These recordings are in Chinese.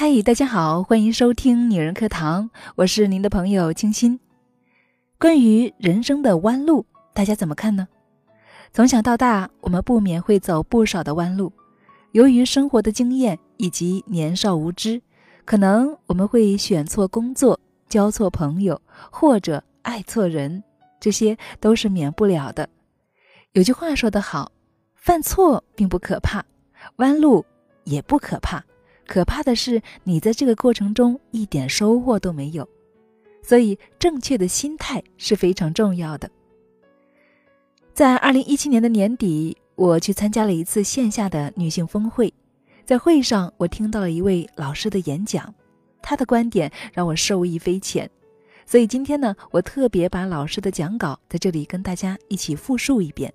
嗨，大家好，欢迎收听女人课堂，我是您的朋友清新。关于人生的弯路，大家怎么看呢？从小到大，我们不免会走不少的弯路。由于生活的经验以及年少无知，可能我们会选错工作、交错朋友，或者爱错人，这些都是免不了的。有句话说得好，犯错并不可怕，弯路也不可怕。可怕的是，你在这个过程中一点收获都没有，所以正确的心态是非常重要的。在二零一七年的年底，我去参加了一次线下的女性峰会，在会上，我听到了一位老师的演讲，他的观点让我受益匪浅，所以今天呢，我特别把老师的讲稿在这里跟大家一起复述一遍，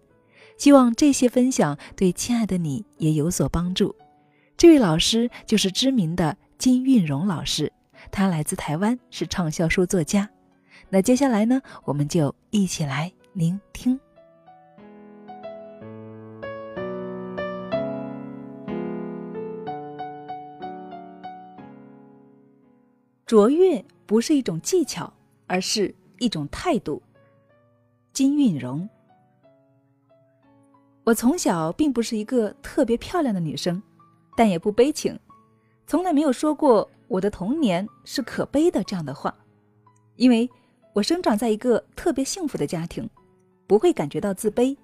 希望这些分享对亲爱的你也有所帮助。这位老师就是知名的金韵荣老师，他来自台湾，是畅销书作家。那接下来呢，我们就一起来聆听。卓越不是一种技巧，而是一种态度。金韵荣，我从小并不是一个特别漂亮的女生。但也不悲情，从来没有说过我的童年是可悲的这样的话，因为我生长在一个特别幸福的家庭，不会感觉到自卑，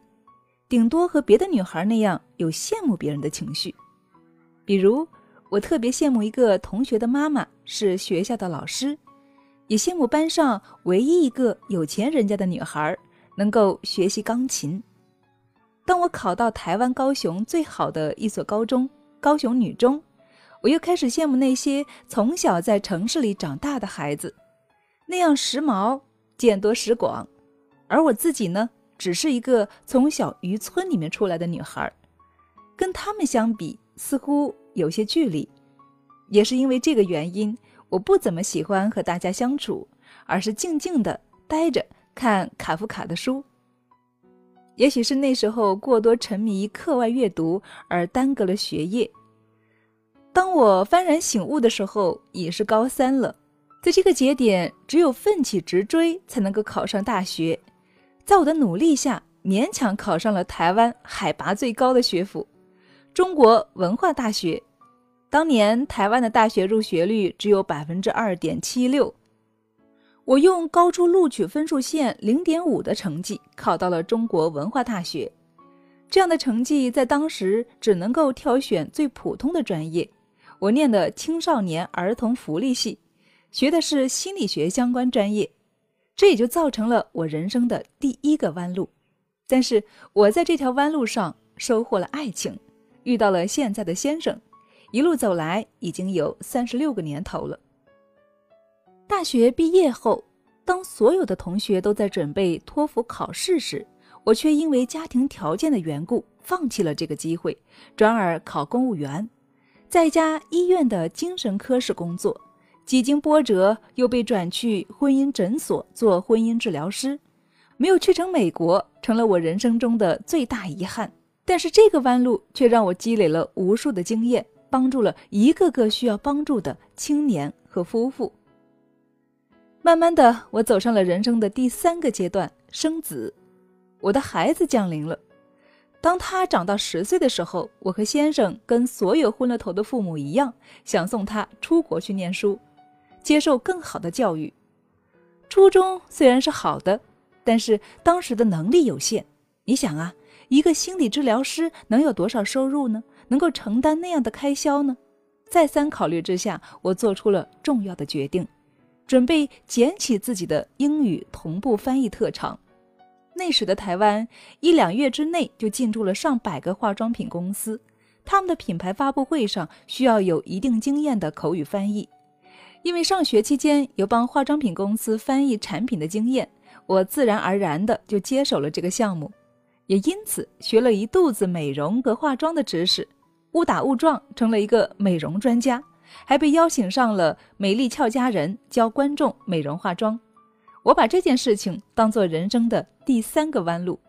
顶多和别的女孩那样有羡慕别人的情绪。比如，我特别羡慕一个同学的妈妈是学校的老师，也羡慕班上唯一一个有钱人家的女孩能够学习钢琴。当我考到台湾高雄最好的一所高中。高雄女中，我又开始羡慕那些从小在城市里长大的孩子，那样时髦、见多识广，而我自己呢，只是一个从小渔村里面出来的女孩，跟他们相比，似乎有些距离。也是因为这个原因，我不怎么喜欢和大家相处，而是静静的待着看卡夫卡的书。也许是那时候过多沉迷课外阅读而耽搁了学业。当我幡然醒悟的时候，已是高三了。在这个节点，只有奋起直追才能够考上大学。在我的努力下，勉强考上了台湾海拔最高的学府——中国文化大学。当年台湾的大学入学率只有百分之二点七六。我用高出录取分数线零点五的成绩考到了中国文化大学，这样的成绩在当时只能够挑选最普通的专业。我念的青少年儿童福利系，学的是心理学相关专业，这也就造成了我人生的第一个弯路。但是我在这条弯路上收获了爱情，遇到了现在的先生，一路走来已经有三十六个年头了。大学毕业后，当所有的同学都在准备托福考试时，我却因为家庭条件的缘故放弃了这个机会，转而考公务员，在家医院的精神科室工作。几经波折，又被转去婚姻诊所做婚姻治疗师，没有去成美国，成了我人生中的最大遗憾。但是这个弯路却让我积累了无数的经验，帮助了一个个需要帮助的青年和夫妇。慢慢的，我走上了人生的第三个阶段——生子。我的孩子降临了。当他长到十岁的时候，我和先生跟所有昏了头的父母一样，想送他出国去念书，接受更好的教育。初衷虽然是好的，但是当时的能力有限。你想啊，一个心理治疗师能有多少收入呢？能够承担那样的开销呢？再三考虑之下，我做出了重要的决定。准备捡起自己的英语同步翻译特长。那时的台湾，一两月之内就进驻了上百个化妆品公司，他们的品牌发布会上需要有一定经验的口语翻译。因为上学期间有帮化妆品公司翻译产品的经验，我自然而然的就接手了这个项目，也因此学了一肚子美容和化妆的知识，误打误撞成了一个美容专家。还被邀请上了《美丽俏佳人》，教观众美容化妆。我把这件事情当做人生的第三个弯路，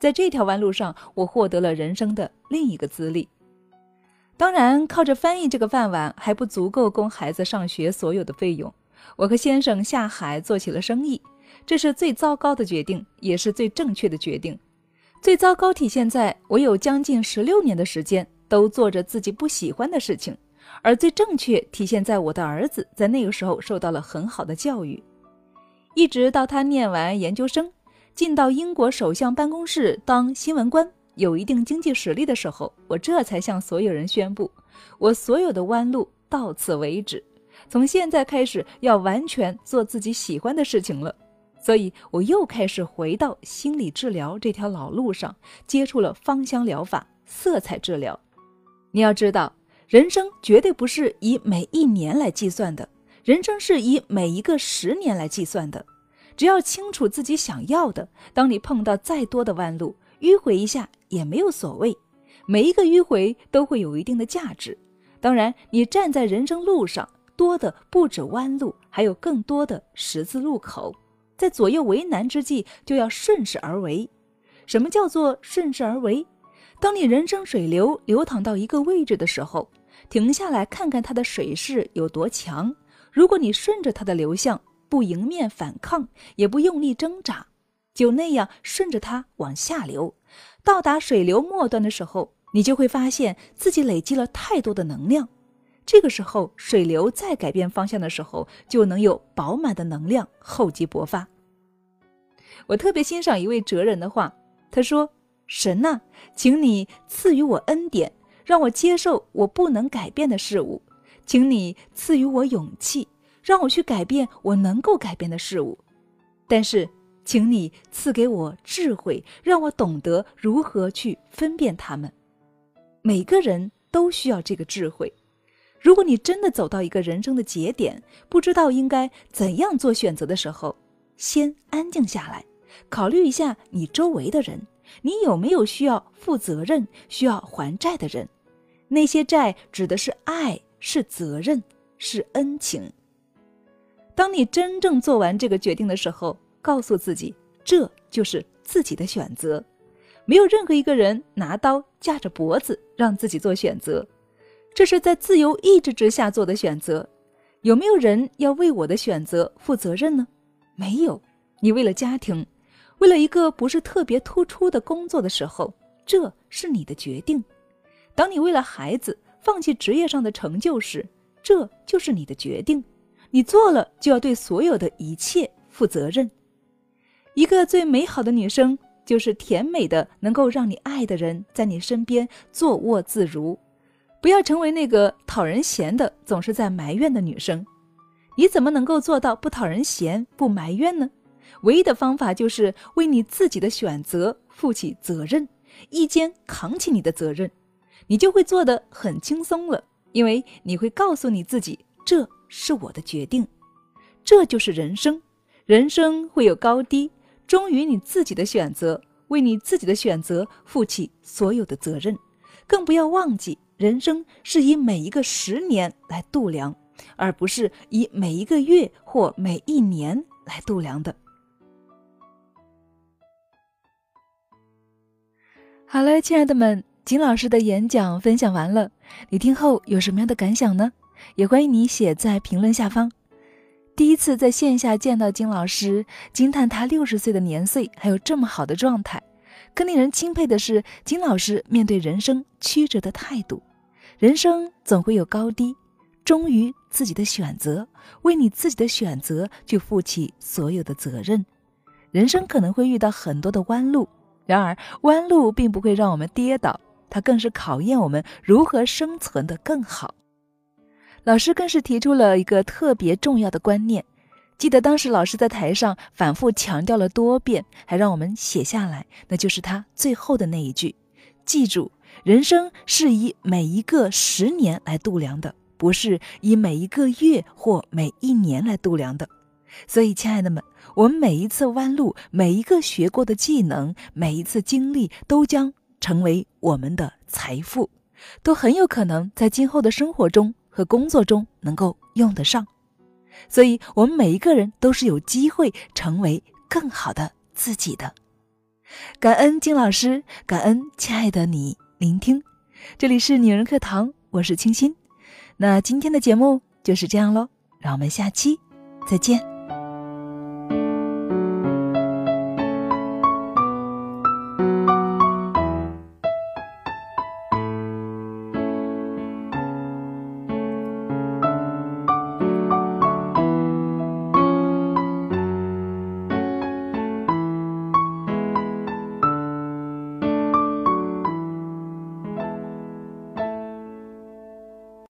在这条弯路上，我获得了人生的另一个资历。当然，靠着翻译这个饭碗还不足够供孩子上学所有的费用。我和先生下海做起了生意，这是最糟糕的决定，也是最正确的决定。最糟糕体现在我有将近十六年的时间都做着自己不喜欢的事情，而最正确体现在我的儿子在那个时候受到了很好的教育，一直到他念完研究生，进到英国首相办公室当新闻官。有一定经济实力的时候，我这才向所有人宣布，我所有的弯路到此为止，从现在开始要完全做自己喜欢的事情了。所以，我又开始回到心理治疗这条老路上，接触了芳香疗法、色彩治疗。你要知道，人生绝对不是以每一年来计算的，人生是以每一个十年来计算的。只要清楚自己想要的，当你碰到再多的弯路，迂回一下。也没有所谓，每一个迂回都会有一定的价值。当然，你站在人生路上，多的不止弯路，还有更多的十字路口。在左右为难之际，就要顺势而为。什么叫做顺势而为？当你人生水流流淌到一个位置的时候，停下来看看它的水势有多强。如果你顺着它的流向，不迎面反抗，也不用力挣扎，就那样顺着它往下流。到达水流末端的时候，你就会发现自己累积了太多的能量。这个时候，水流再改变方向的时候，就能有饱满的能量厚积薄发。我特别欣赏一位哲人的话，他说：“神呐，请你赐予我恩典，让我接受我不能改变的事物；请你赐予我勇气，让我去改变我能够改变的事物。但是。”请你赐给我智慧，让我懂得如何去分辨他们。每个人都需要这个智慧。如果你真的走到一个人生的节点，不知道应该怎样做选择的时候，先安静下来，考虑一下你周围的人，你有没有需要负责任、需要还债的人？那些债指的是爱，是责任，是恩情。当你真正做完这个决定的时候。告诉自己，这就是自己的选择，没有任何一个人拿刀架着脖子让自己做选择，这是在自由意志之下做的选择。有没有人要为我的选择负责任呢？没有。你为了家庭，为了一个不是特别突出的工作的时候，这是你的决定；当你为了孩子放弃职业上的成就时，这就是你的决定。你做了，就要对所有的一切负责任。一个最美好的女生，就是甜美的，能够让你爱的人在你身边坐卧自如。不要成为那个讨人嫌的，总是在埋怨的女生。你怎么能够做到不讨人嫌、不埋怨呢？唯一的方法就是为你自己的选择负起责任，一肩扛起你的责任，你就会做得很轻松了。因为你会告诉你自己，这是我的决定，这就是人生。人生会有高低。忠于你自己的选择，为你自己的选择负起所有的责任，更不要忘记，人生是以每一个十年来度量，而不是以每一个月或每一年来度量的。好了，亲爱的们，金老师的演讲分享完了，你听后有什么样的感想呢？也欢迎你写在评论下方。第一次在线下见到金老师，惊叹他六十岁的年岁还有这么好的状态。更令人钦佩的是，金老师面对人生曲折的态度。人生总会有高低，忠于自己的选择，为你自己的选择去负起所有的责任。人生可能会遇到很多的弯路，然而弯路并不会让我们跌倒，它更是考验我们如何生存的更好。老师更是提出了一个特别重要的观念，记得当时老师在台上反复强调了多遍，还让我们写下来，那就是他最后的那一句：记住，人生是以每一个十年来度量的，不是以每一个月或每一年来度量的。所以，亲爱的们，我们每一次弯路，每一个学过的技能，每一次经历，都将成为我们的财富，都很有可能在今后的生活中。和工作中能够用得上，所以我们每一个人都是有机会成为更好的自己的。感恩金老师，感恩亲爱的你聆听，这里是女人课堂，我是清新。那今天的节目就是这样喽，让我们下期再见。